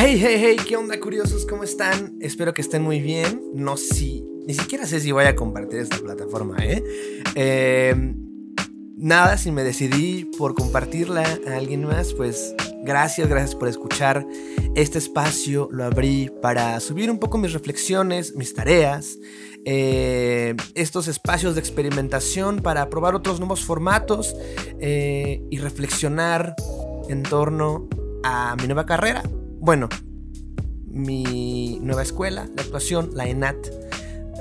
Hey, hey, hey, ¿qué onda curiosos? ¿Cómo están? Espero que estén muy bien. No si, ni siquiera sé si voy a compartir esta plataforma, ¿eh? eh nada, si me decidí por compartirla a alguien más, pues gracias, gracias por escuchar. Este espacio lo abrí para subir un poco mis reflexiones, mis tareas, eh, estos espacios de experimentación para probar otros nuevos formatos eh, y reflexionar en torno a mi nueva carrera. Bueno, mi nueva escuela, la actuación, la ENAT,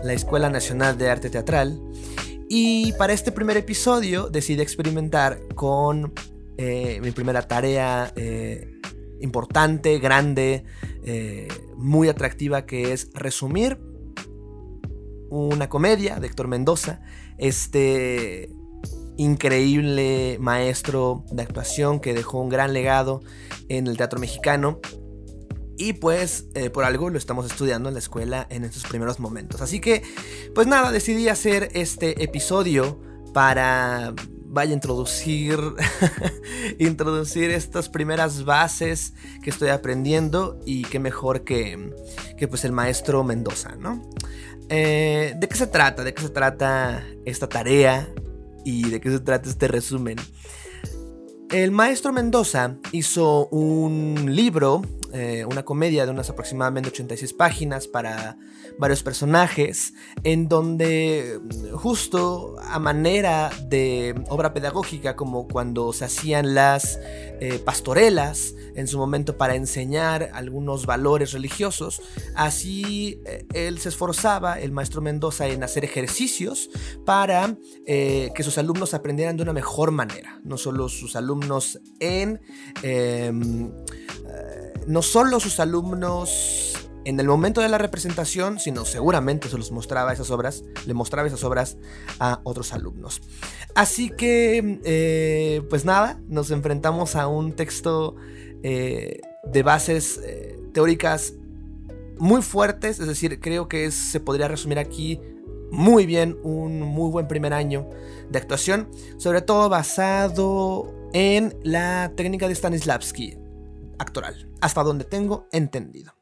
la Escuela Nacional de Arte Teatral. Y para este primer episodio decidí experimentar con eh, mi primera tarea eh, importante, grande, eh, muy atractiva, que es resumir una comedia de Héctor Mendoza, este increíble maestro de actuación que dejó un gran legado en el teatro mexicano y pues eh, por algo lo estamos estudiando en la escuela en estos primeros momentos. Así que pues nada, decidí hacer este episodio para vaya introducir introducir estas primeras bases que estoy aprendiendo y qué mejor que, que pues el maestro Mendoza, ¿no? Eh, ¿De qué se trata? ¿De qué se trata esta tarea? ¿Y de qué se trata este resumen? El maestro Mendoza hizo un libro eh, una comedia de unas aproximadamente 86 páginas para varios personajes, en donde justo a manera de obra pedagógica, como cuando se hacían las eh, pastorelas en su momento para enseñar algunos valores religiosos, así eh, él se esforzaba, el maestro Mendoza, en hacer ejercicios para que sus alumnos aprendieran de una mejor manera, no solo sus alumnos en em, no solo sus alumnos en el momento de la representación, sino seguramente se los mostraba esas obras, le mostraba esas obras a otros alumnos. Así que, eh, pues nada, nos enfrentamos a un texto eh, de bases eh, teóricas muy fuertes, es decir, creo que se podría resumir aquí muy bien un muy buen primer año de actuación, sobre todo basado en la técnica de Stanislavski, actoral, hasta donde tengo entendido.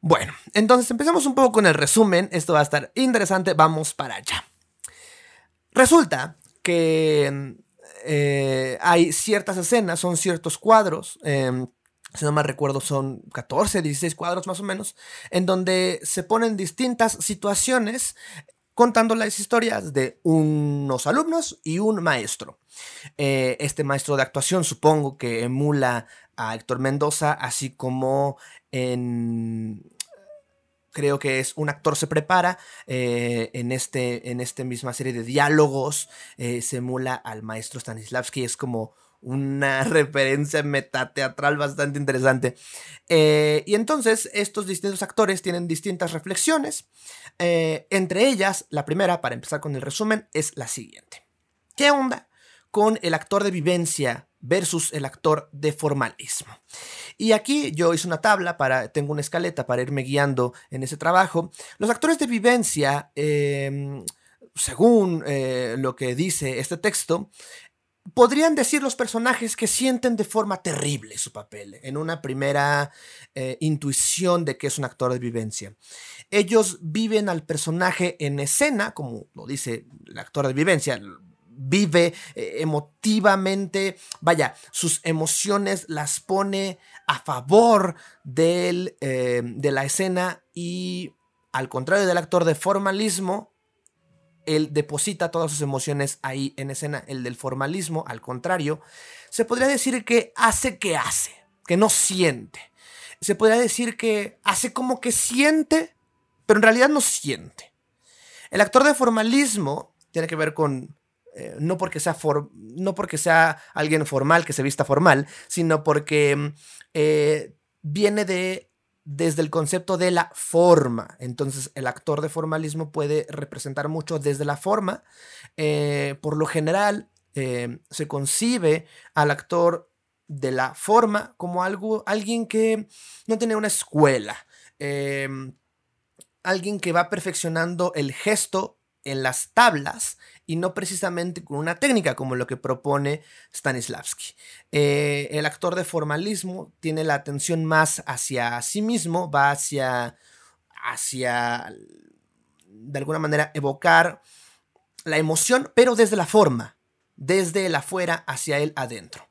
Bueno, entonces empezamos un poco con el resumen, esto va a estar interesante, vamos para allá. Resulta que eh, hay ciertas escenas, son ciertos cuadros, em, si no me recuerdo son 14, 16 cuadros más o menos, en donde se ponen distintas situaciones contando las historias de unos alumnos y un maestro. Eh, este maestro de actuación supongo que emula a Héctor Mendoza, así como en creo que es un actor se prepara eh, en este en esta misma serie de diálogos eh, se emula al maestro Stanislavski es como una referencia metateatral bastante interesante eh, y entonces estos distintos actores tienen distintas reflexiones entre ellas la primera para empezar con el resumen es la siguiente qué onda con el actor de vivencia versus el actor de formalismo. Y aquí yo hice una tabla para, tengo una escaleta para irme guiando en ese trabajo. Los actores de vivencia, em, según eh, lo que dice este texto, podrían decir los personajes que sienten de forma terrible su papel, en una primera eh, intuición de que es un actor de vivencia. Ellos viven al personaje en escena, como lo dice el actor de vivencia, vive eh, emotivamente, vaya, sus emociones las pone a favor del, eh, de la escena y al contrario del actor de formalismo, él deposita todas sus emociones ahí en escena. El del formalismo, al contrario, se podría decir que hace que hace, que no siente. Se podría decir que hace como que siente, pero en realidad no siente. El actor de formalismo tiene que ver con eh, no, porque sea no porque sea alguien formal, que se vista formal, sino porque mm, eh, viene de desde el concepto de la forma. Entonces, el actor de formalismo puede representar mucho desde la forma. Eh, por lo general, se concibe al actor de la forma como algo, alguien que no tiene una escuela. alguien que va perfeccionando el gesto en las tablas y no precisamente con una técnica como lo que propone Stanislavski. Eh, el actor de formalismo tiene la atención más hacia sí mismo, va hacia, hacia, de alguna manera, evocar la emoción, pero desde la forma, desde el afuera hacia el adentro.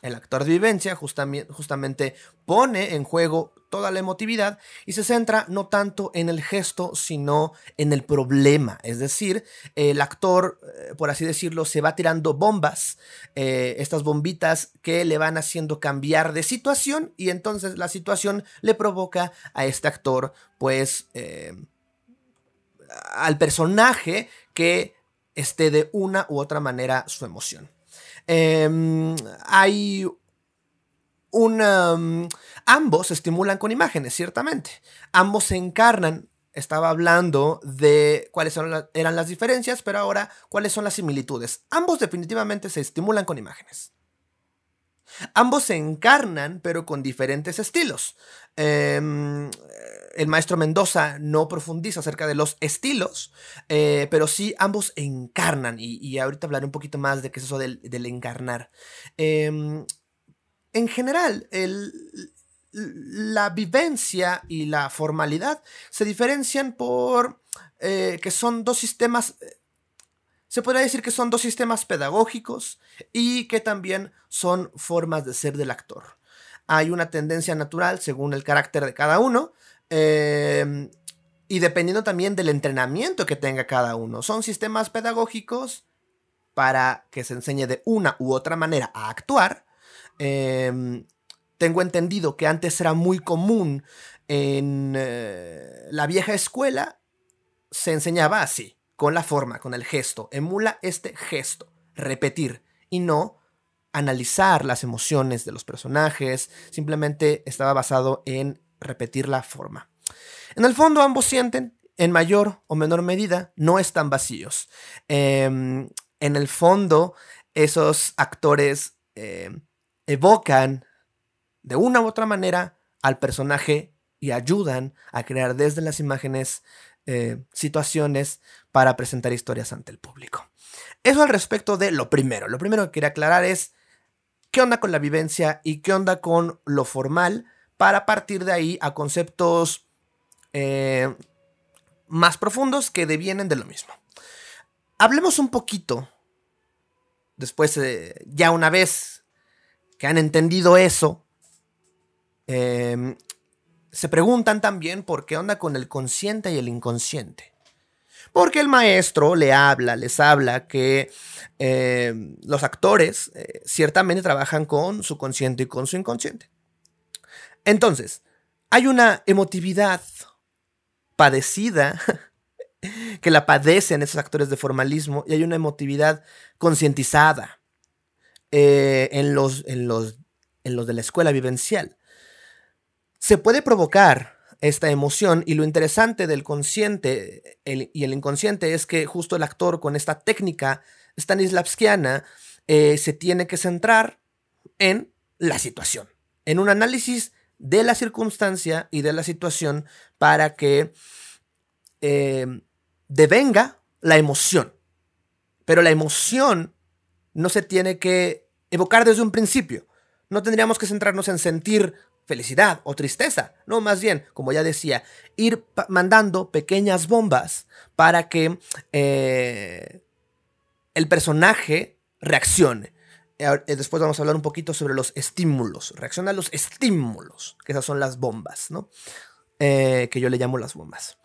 El actor de vivencia justamente pone en juego toda la emotividad y se centra no tanto en el gesto, sino en el problema. Es decir, el actor, eh, por así decirlo, se va tirando bombas, eh, estas bombitas que le van haciendo cambiar de situación y entonces la situación le provoca a este actor, pues, eh, al personaje que esté de una u otra manera su emoción. Em, hay Mm, ambos se estimulan con imágenes, ciertamente. Ambos se encarnan. Estaba hablando de cuáles eran las diferencias, pero ahora cuáles son las similitudes. Ambos definitivamente se estimulan con imágenes. Ambos se encarnan, pero con diferentes estilos. Em, el maestro Mendoza no profundiza acerca de los estilos, eh, pero sí ambos encarnan, y, ahorita hablaré un poquito más de qué es eso del, encarnar. Em, en general, la vivencia y la formalidad se diferencian por eh, que son dos sistemas se podría decir que son dos sistemas pedagógicos y que también son formas de ser del actor. Hay una tendencia natural según el carácter de cada uno em, y dependiendo también del entrenamiento que tenga cada uno. Son sistemas pedagógicos para que se enseñe de una u otra manera a actuar. Em, tengo entendido que antes era muy común en eh, la vieja escuela, se enseñaba así con la forma, con el gesto. Emula este gesto, repetir y no analizar las emociones de los personajes, simplemente estaba basado en repetir la forma. En el fondo ambos sienten, en mayor o menor medida, no están vacíos. Em, en el fondo, esos actores em, evocan de una u otra manera al personaje y ayudan a crear desde las imágenes eh, situaciones para presentar historias ante el público. Eso al respecto de lo primero. Lo primero que quería aclarar es qué onda con la vivencia y qué onda con lo formal para partir de ahí a conceptos eh, más profundos que devienen de lo mismo. Hablemos un poquito, después, eh, ya una vez que han entendido eso, se preguntan también por qué onda con el consciente y el inconsciente. Porque el maestro le habla, les habla que eh, los actores eh, ciertamente trabajan con su consciente y con su inconsciente. Entonces, hay una emotividad padecida que la padecen esos actores de formalismo y hay una emotividad concientizada eh, en, los, en, los, en los de la escuela vivencial se puede provocar esta emoción y lo interesante del consciente y el inconsciente es que justo el actor con esta técnica stanislavskiana eh, se tiene que centrar en la situación, en un análisis de la circunstancia y de la situación para que eh, devenga la emoción. Pero la emoción no se tiene que evocar desde un principio. No tendríamos que centrarnos en sentir felicidad o tristeza. No, más bien, como ya decía, ir mandando pequeñas bombas para que eh, el personaje reaccione. Eh, después vamos a hablar un poquito sobre los estímulos. Reacciona a los estímulos, que esas son las bombas, ¿no? Eh, que yo le llamo las bombas.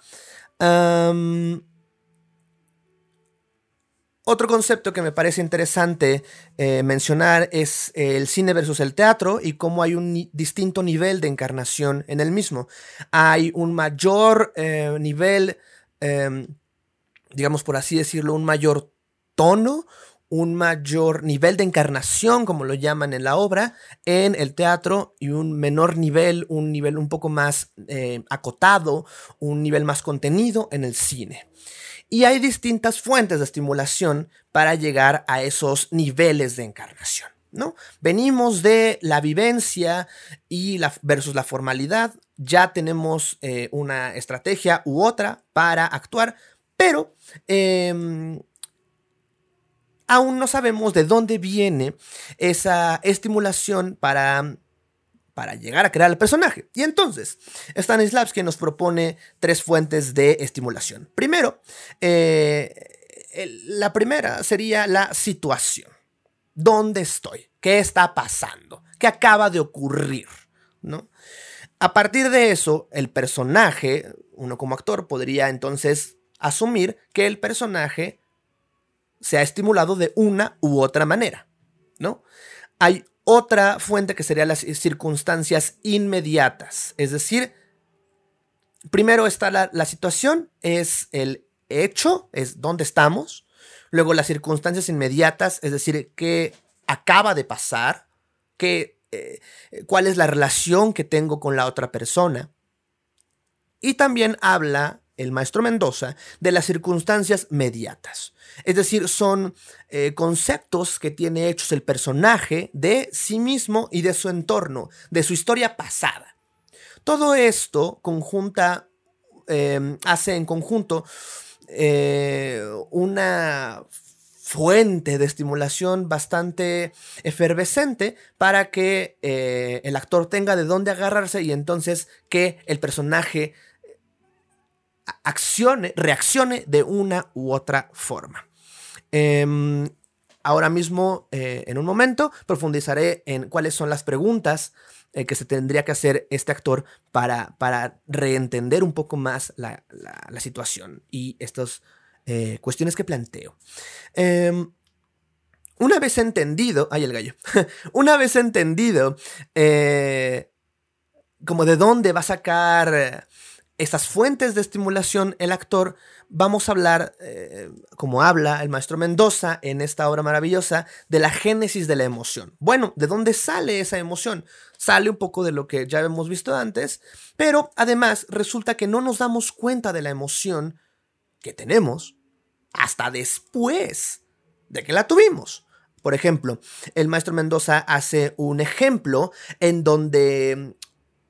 Otro concepto que me parece interesante eh, mencionar es el cine versus el teatro y cómo hay un distinto nivel de encarnación en el mismo. Hay un mayor eh, nivel, em, digamos por así decirlo, un mayor tono, un mayor nivel de encarnación, como lo llaman en la obra, en el teatro y un menor nivel, un nivel un poco más eh, acotado, un nivel más contenido en el cine. Y hay distintas fuentes de estimulación para llegar a esos niveles de encarnación. ¿no? Venimos de la vivencia y versus la formalidad. Ya tenemos eh, una estrategia u otra para actuar, pero em, aún no sabemos de dónde viene esa estimulación para para llegar a crear el personaje. Y entonces, Stanislavski nos propone tres fuentes de estimulación. Primero, eh, la primera sería la situación. ¿Dónde estoy? ¿Qué está pasando? ¿Qué acaba de ocurrir? ¿No? A partir de eso, el personaje, uno como actor, podría entonces asumir que el personaje se ha estimulado de una u otra manera, ¿no? Hay otra fuente que sería las circunstancias inmediatas, es decir, primero está la, situación, es el hecho, es dónde estamos, luego las circunstancias inmediatas, es decir, qué acaba de pasar, qué, eh, cuál es la relación que tengo con la otra persona. Y también habla el maestro Mendoza de las circunstancias mediatas. Es decir, son eh, conceptos que tiene hechos el personaje de sí mismo y de su entorno, de su historia pasada. Todo esto conjunta, em, hace en conjunto eh, una fuente de estimulación bastante efervescente para que eh, el actor tenga de dónde agarrarse y entonces que el personaje accione, reaccione de una u otra forma. Em, ahora mismo, eh, en un momento, profundizaré en cuáles son las preguntas eh, que se tendría que hacer este actor para, para reentender un poco más la, situación y estas eh, cuestiones que planteo. Em, una vez entendido, ay el gallo, una vez entendido como de dónde va a sacar esas fuentes de estimulación el actor, vamos a hablar, eh, como habla el maestro Mendoza en esta obra maravillosa, de la génesis de la emoción. Bueno, ¿de dónde sale esa emoción? Sale un poco de lo que ya hemos visto antes, pero además resulta que no nos damos cuenta de la emoción que tenemos hasta después de que la tuvimos. Por ejemplo, el maestro Mendoza hace un ejemplo en donde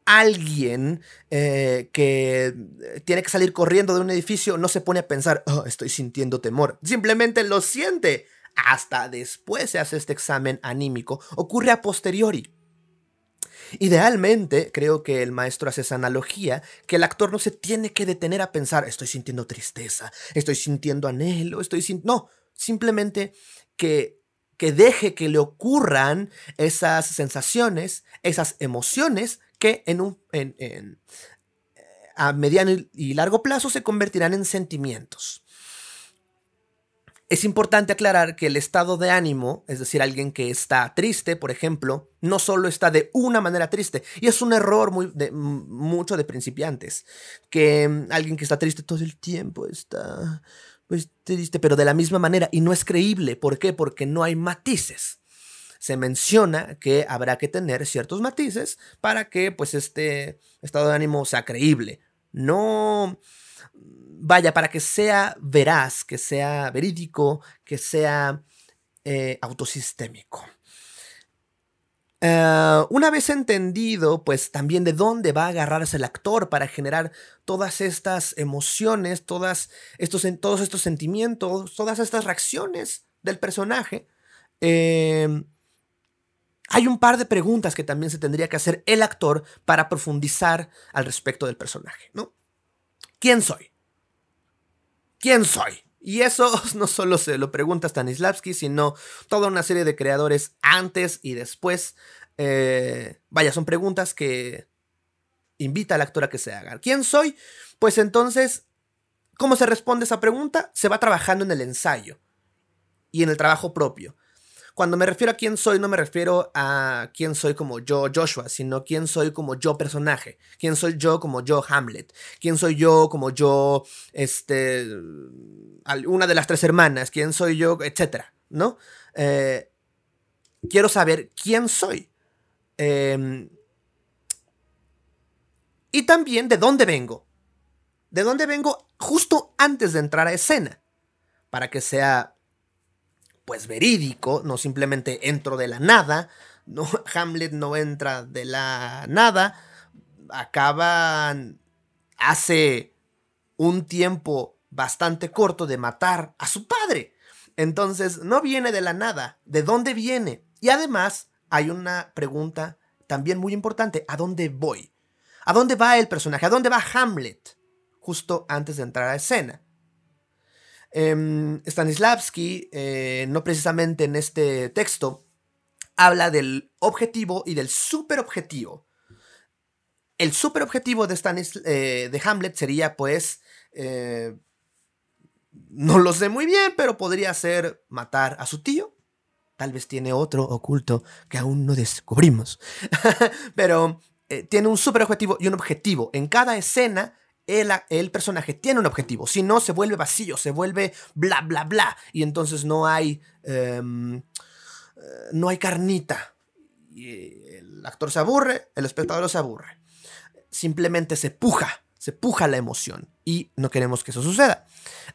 alguien eh, que tiene que salir corriendo de un edificio no se pone a pensar, oh, estoy sintiendo temor. Simplemente lo siente. Hasta después se hace este examen anímico. Ocurre a posteriori. Idealmente, creo que el maestro hace esa analogía, que el actor no se tiene que detener a pensar, estoy sintiendo tristeza, estoy sintiendo anhelo, estoy sintiendo... No, simplemente que, que deje que le ocurran esas sensaciones, esas emociones que en un, en, a mediano y largo plazo se convertirán en sentimientos. Es importante aclarar que el estado de ánimo, es decir, alguien que está triste, por ejemplo, no solo está de una manera triste, y es un error muy de, mucho de principiantes, que mm, alguien que está triste todo el tiempo está pues, triste, pero de la misma manera, y no es creíble. ¿Por qué? Porque no hay matices se menciona que habrá que tener ciertos matices para que pues este estado de ánimo sea creíble. No vaya, para que sea veraz, que sea verídico, que sea eh, autosistémico. Eh, una vez entendido, pues también de dónde va a agarrarse el actor para generar todas estas emociones, todas estos, todos estos sentimientos, todas estas reacciones del personaje, eh, hay un par de preguntas que también se tendría que hacer el actor para profundizar al respecto del personaje, ¿no? ¿Quién soy? ¿Quién soy? Y eso no solo se lo pregunta Stanislavski, sino toda una serie de creadores antes y después. Eh, vaya, son preguntas que invita al actor a que se haga. ¿Quién soy? Pues entonces, ¿cómo se responde esa pregunta? Se va trabajando en el ensayo y en el trabajo propio. Cuando me refiero a quién soy, no me refiero a quién soy como yo, Joshua, sino quién soy como yo personaje. Quién soy yo como yo, Hamlet. Quién soy yo como yo, este, una de las tres hermanas. Quién soy yo, etcétera, ¿no? Eh, quiero saber quién soy. Em, y también de dónde vengo. De dónde vengo justo antes de entrar a escena. Para que sea pues verídico, no simplemente entro de la nada, no, Hamlet no entra de la nada, acaban hace un tiempo bastante corto de matar a su padre. Entonces, no viene de la nada. ¿De dónde viene? Y además, hay una pregunta también muy importante. ¿A dónde voy? ¿A dónde va el personaje? ¿A dónde va Hamlet? Justo antes de entrar a escena. Em, Stanislavski, eh, no precisamente en este texto, habla del objetivo y del superobjetivo. El superobjetivo de, eh, de Hamlet sería, pues, eh, no lo sé muy bien, pero podría ser matar a su tío. Tal vez tiene otro oculto que aún no descubrimos. pero tiene un super objetivo y un objetivo. En cada escena, el, personaje tiene un objetivo. Si no, se vuelve vacío, se vuelve bla, bla, bla. Y entonces no hay. Em, no hay carnita. El actor se aburre, el espectador se aburre. Simplemente se puja, se puja la emoción. Y no queremos que eso suceda.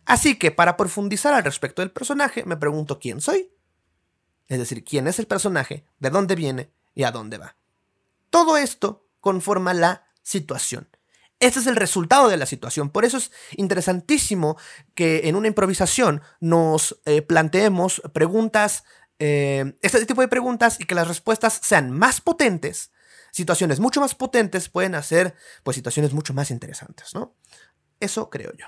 Así que para profundizar al respecto del personaje, me pregunto quién soy. Es decir, quién es el personaje, de dónde viene y a dónde va. Todo esto conforma la situación. Este es el resultado de la situación. Por eso es interesantísimo que en una improvisación nos eh, planteemos preguntas, eh, este tipo de preguntas y que las respuestas sean más potentes. Situaciones mucho más potentes pueden hacer pues situaciones mucho más interesantes, ¿no? Eso creo yo.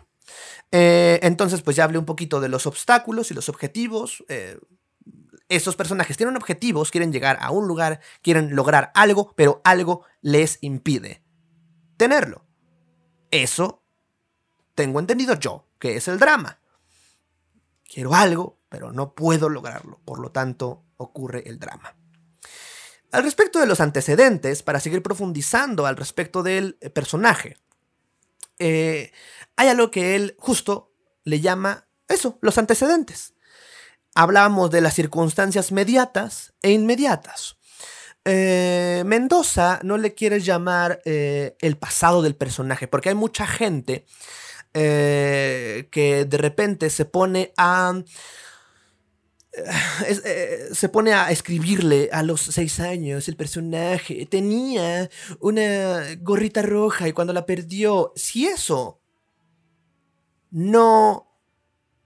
Eh, entonces, pues ya hablé un poquito de los obstáculos y los objetivos. Estos personajes tienen objetivos, quieren llegar a un lugar, quieren lograr algo, pero algo les impide tenerlo. Eso tengo entendido yo, que es el drama. Quiero algo, pero no puedo lograrlo. Por lo tanto, ocurre el drama. Al respecto de los antecedentes, para seguir profundizando al respecto del personaje, eh, hay algo que él justo le llama eso, los antecedentes. Hablamos de las circunstancias mediatas e inmediatas. Eh, Mendoza no le quiere llamar eh, el pasado del personaje, porque hay mucha gente que de repente se pone a eh, se pone a escribirle a los seis años el personaje. Tenía una gorrita roja y cuando la perdió, si eso no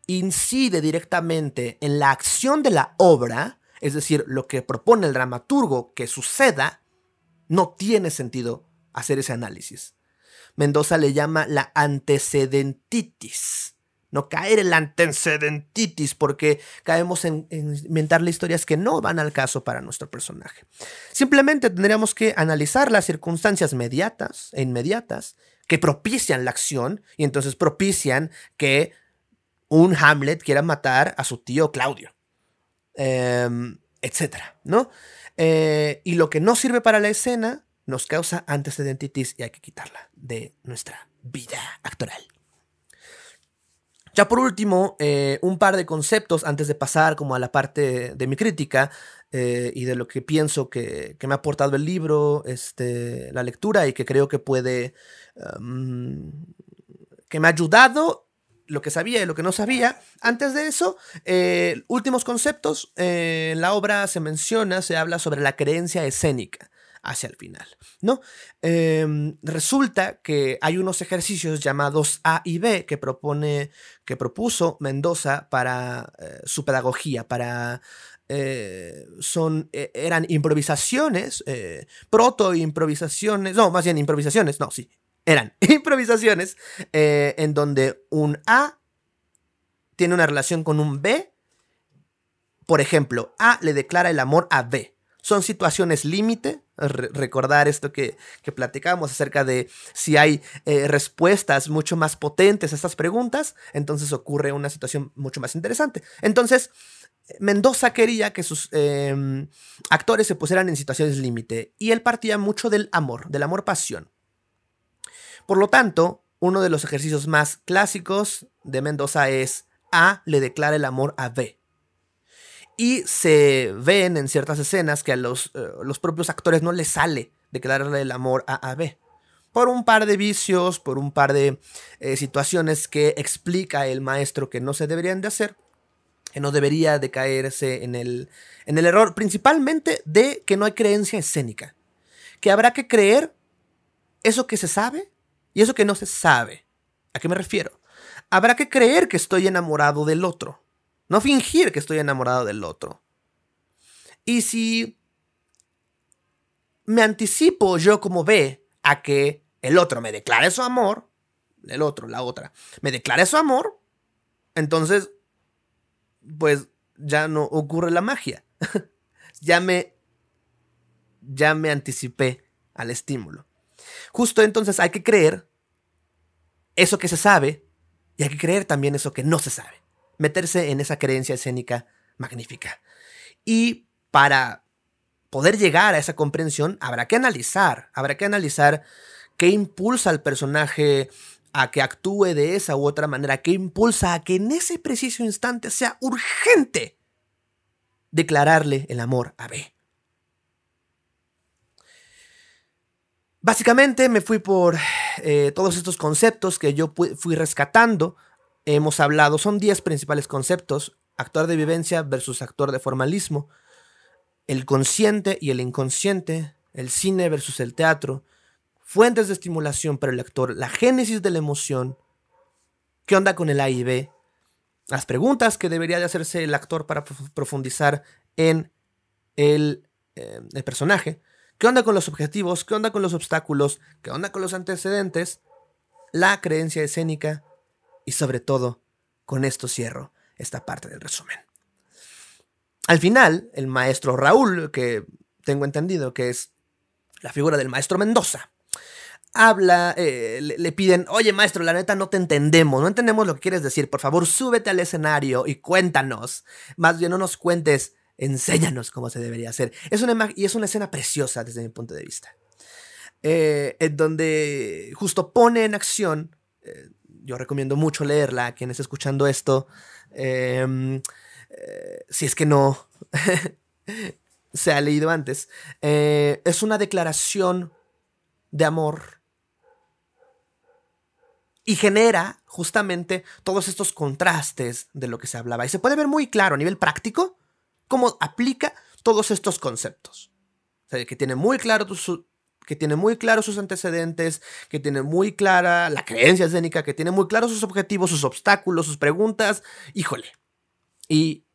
incide directamente en la acción de la obra, es decir, lo que propone el dramaturgo que suceda, no tiene sentido hacer ese análisis. Mendoza le llama la antecedentitis no caer en la antecedentitis porque caemos en, inventarle historias que no van al caso para nuestro personaje. Simplemente tendríamos que analizar las circunstancias mediatas e inmediatas que propician la acción y entonces propician que un Hamlet quiera matar a su tío Claudio, em, etcétera, ¿no? Eh, y lo que no sirve para la escena nos causa antecedentitis y hay que quitarla de nuestra vida actoral. Ya por último, eh, un par de conceptos antes de pasar como a la parte de mi crítica eh, y de lo que pienso que, me ha aportado el libro, este, la lectura y que creo que puede, em, que me ha ayudado lo que sabía y lo que no sabía. Antes de eso, eh, últimos conceptos, en la obra se menciona, se habla sobre la creencia escénica hacia el final, ¿no? Em, resulta que hay unos ejercicios llamados A y B que propone, que propuso Mendoza para eh, su pedagogía, para eh, son, e, eran improvisaciones, eh, proto-improvisaciones, no, más bien improvisaciones, no, sí, eran improvisaciones en donde un A tiene una relación con un B. Por ejemplo, A le declara el amor a B. Son situaciones límite, recordar esto que, que platicamos acerca de si hay eh, respuestas mucho más potentes a estas preguntas, entonces ocurre una situación mucho más interesante. Entonces, Mendoza quería que sus em, actores se pusieran en situaciones límite y él partía mucho del amor, del amor-pasión. Por lo tanto, uno de los ejercicios más clásicos de Mendoza es A le declara el amor a B. Y se ven en ciertas escenas que a los, eh, los propios actores no les sale declararle el amor a AB. Por un par de vicios, por un par de eh, situaciones que explica el maestro que no se deberían de hacer, que no debería de caerse en el, en el error, principalmente de que no hay creencia escénica. Que habrá que creer eso que se sabe y eso que no se sabe. ¿A qué me refiero? Habrá que creer que estoy enamorado del otro no fingir que estoy enamorado del otro. Y si me anticipo yo como ve a que el otro me declare su amor, el otro, la otra, me declare su amor, entonces, pues ya no ocurre la magia. ya me, ya me anticipé al estímulo. Justo entonces hay que creer eso que se sabe y hay que creer también eso que no se sabe. Meterse en esa creencia escénica magnífica. Y para poder llegar a esa comprensión habrá que analizar, habrá que analizar qué impulsa al personaje a que actúe de esa u otra manera, qué impulsa a que en ese preciso instante sea urgente declararle el amor a B. Básicamente me fui por eh, todos estos conceptos que yo fui rescatando. Hemos hablado, son 10 principales conceptos. Actor de vivencia versus actor de formalismo. El consciente y el inconsciente. El cine versus el teatro. Fuentes de estimulación para el lector. La génesis de la emoción. ¿Qué onda con el A y B? Las preguntas que debería de hacerse el actor para profundizar en el, eh, el personaje ¿Qué onda con los objetivos? ¿Qué onda con los obstáculos? ¿Qué onda con los antecedentes? La creencia escénica y sobre todo, con esto cierro esta parte del resumen. Al final, el maestro Raúl, que tengo entendido que es la figura del maestro Mendoza, habla, eh, le, le, piden, oye maestro, la neta no te entendemos, no entendemos lo que quieres decir, por favor súbete al escenario y cuéntanos. Más bien no nos cuentes enséñanos cómo se debería hacer. Es una y es una escena preciosa desde mi punto de vista. Eh, en donde justo pone en acción, eh, yo recomiendo mucho leerla a quienes escuchando esto, em, eh, si es que no se ha leído antes, es una declaración de amor y genera justamente todos estos contrastes de lo que se hablaba. Y se puede ver muy claro a nivel práctico cómo aplica todos estos conceptos. O sea, que tiene muy claro que tiene muy claro sus antecedentes, que tiene muy clara la creencia escénica, que tiene muy claros sus objetivos, sus obstáculos, sus preguntas. Híjole. Y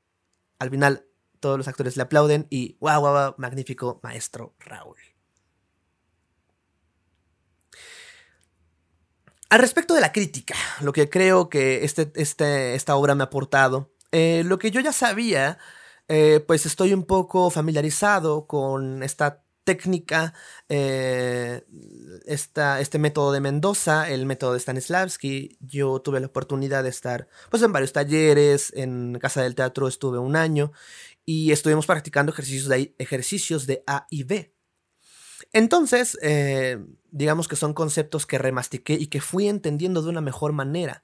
al final todos los actores le aplauden y wow, wow, wow, magnífico maestro Raúl. Al respecto de la crítica, lo que creo que este, este esta obra me ha aportado, eh, lo que yo ya sabía eh, pues estoy un poco familiarizado con esta técnica, eh, este método de Mendoza, el método de Stanislavski. Yo tuve la oportunidad de estar pues, en varios talleres, en Casa del Teatro estuve un año y estuvimos practicando ejercicios de, ejercicios de A y B. Entonces, eh, digamos que son conceptos que remastiqué y que fui entendiendo de una mejor manera.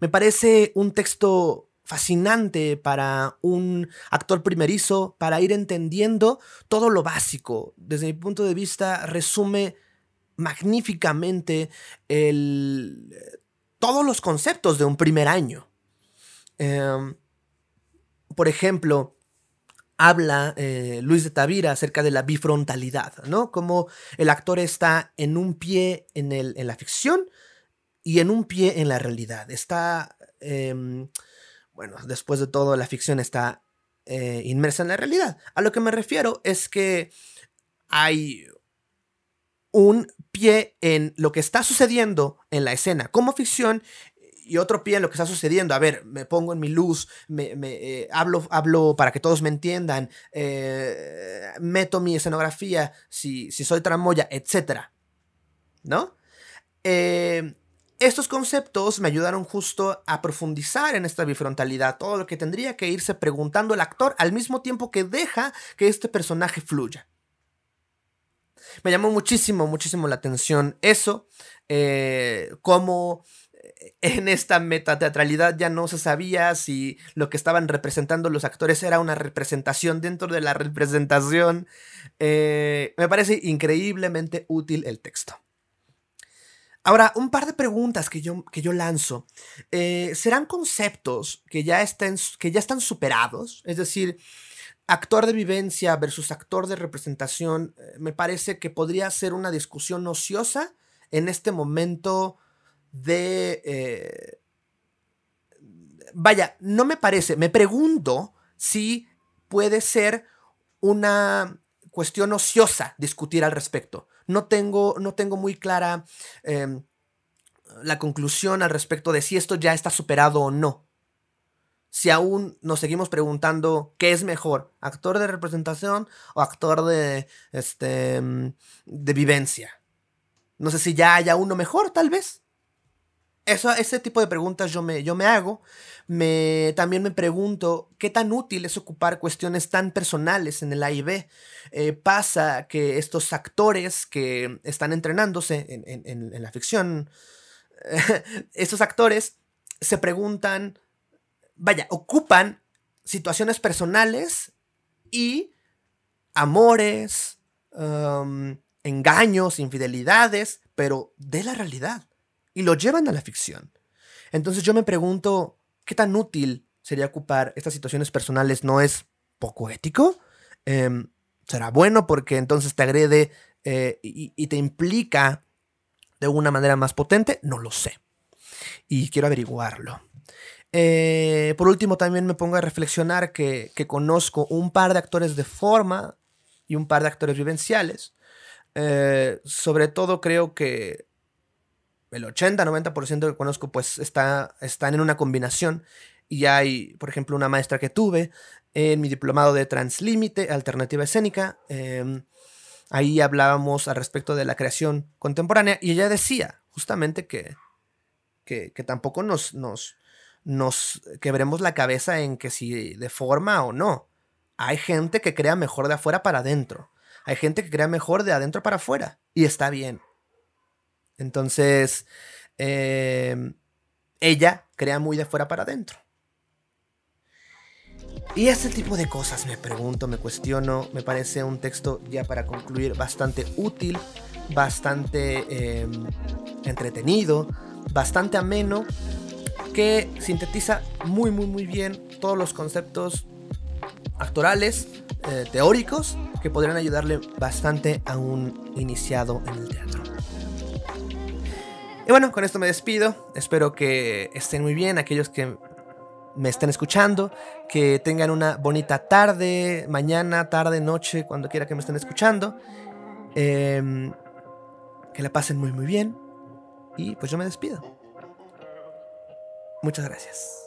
Me parece un texto fascinante para un actor primerizo, para ir entendiendo todo lo básico. Desde mi punto de vista, resume magníficamente el, todos los conceptos de un primer año. Em, por ejemplo, habla eh, Luis de Tavira acerca de la bifrontalidad, ¿no? Como el actor está en un pie en, el, en la ficción y en un pie en la realidad. Está em, bueno, después de todo, la ficción está eh, inmersa en la realidad. A lo que me refiero es que hay un pie en lo que está sucediendo en la escena como ficción y otro pie en lo que está sucediendo. A ver, me pongo en mi luz, me, eh, hablo, hablo para que todos me entiendan, eh, meto mi escenografía si, si soy tramoya, etc. ¿No? Eh, estos conceptos me ayudaron justo a profundizar en esta bifrontalidad, todo lo que tendría que irse preguntando el actor al mismo tiempo que deja que este personaje fluya. Me llamó muchísimo, muchísimo la atención eso, eh, cómo eh, en esta metateatralidad ya no se sabía si lo que estaban representando los actores era una representación dentro de la representación. Eh, me parece increíblemente útil el texto. Ahora, un par de preguntas que yo, que yo lanzo. Eh, ¿Serán conceptos que ya, estén, que ya están superados? Es decir, actor de vivencia versus actor de representación, eh, me parece que podría ser una discusión ociosa en este momento de... Eh, vaya, no me parece, me pregunto si puede ser una cuestión ociosa discutir al respecto. No tengo, no tengo muy clara em, la conclusión al respecto de si esto ya está superado o no. Si aún nos seguimos preguntando qué es mejor, actor de representación o actor de, este, em, de vivencia. No sé si ya haya uno mejor, tal vez. Eso, ese tipo de preguntas yo me, yo me hago. Me, también me pregunto qué tan útil es ocupar cuestiones tan personales en el A y B. Eh, pasa que estos actores que están entrenándose en, la ficción, estos actores se preguntan, vaya, ocupan situaciones personales y amores, um, engaños, infidelidades, pero de la realidad y lo llevan a la ficción. Entonces yo me pregunto, ¿qué tan útil sería ocupar estas situaciones personales? ¿No es poco ético? Em, ¿Será bueno porque entonces te agrede eh, y, te implica de una manera más potente? No lo sé. Y quiero averiguarlo. Eh, por último, también me pongo a reflexionar que, conozco un par de actores de forma y un par de actores vivenciales. Eh, sobre todo creo que el 80-90% que conozco pues está, están en una combinación y hay, por ejemplo, una maestra que tuve en mi diplomado de Translímite, Alternativa Escénica. Em, ahí hablábamos al respecto de la creación contemporánea y ella decía justamente que, que, tampoco nos, nos, nos quebremos la cabeza en que si de forma o no. Hay gente que crea mejor de afuera para adentro. Hay gente que crea mejor de adentro para afuera. Y está bien. Entonces, em, ella crea muy de fuera para adentro. Y ese tipo de cosas me pregunto, me cuestiono, me parece un texto ya para concluir bastante útil, bastante em, entretenido, bastante ameno, que sintetiza muy, muy, muy bien todos los conceptos actorales, eh, teóricos, que podrían ayudarle bastante a un iniciado en el teatro. Y bueno, con esto me despido. Espero que estén muy bien aquellos que me estén escuchando, que tengan una bonita tarde, mañana, tarde, noche, cuando quiera que me estén escuchando. Em, que la pasen muy muy bien. Y pues yo me despido. Muchas gracias.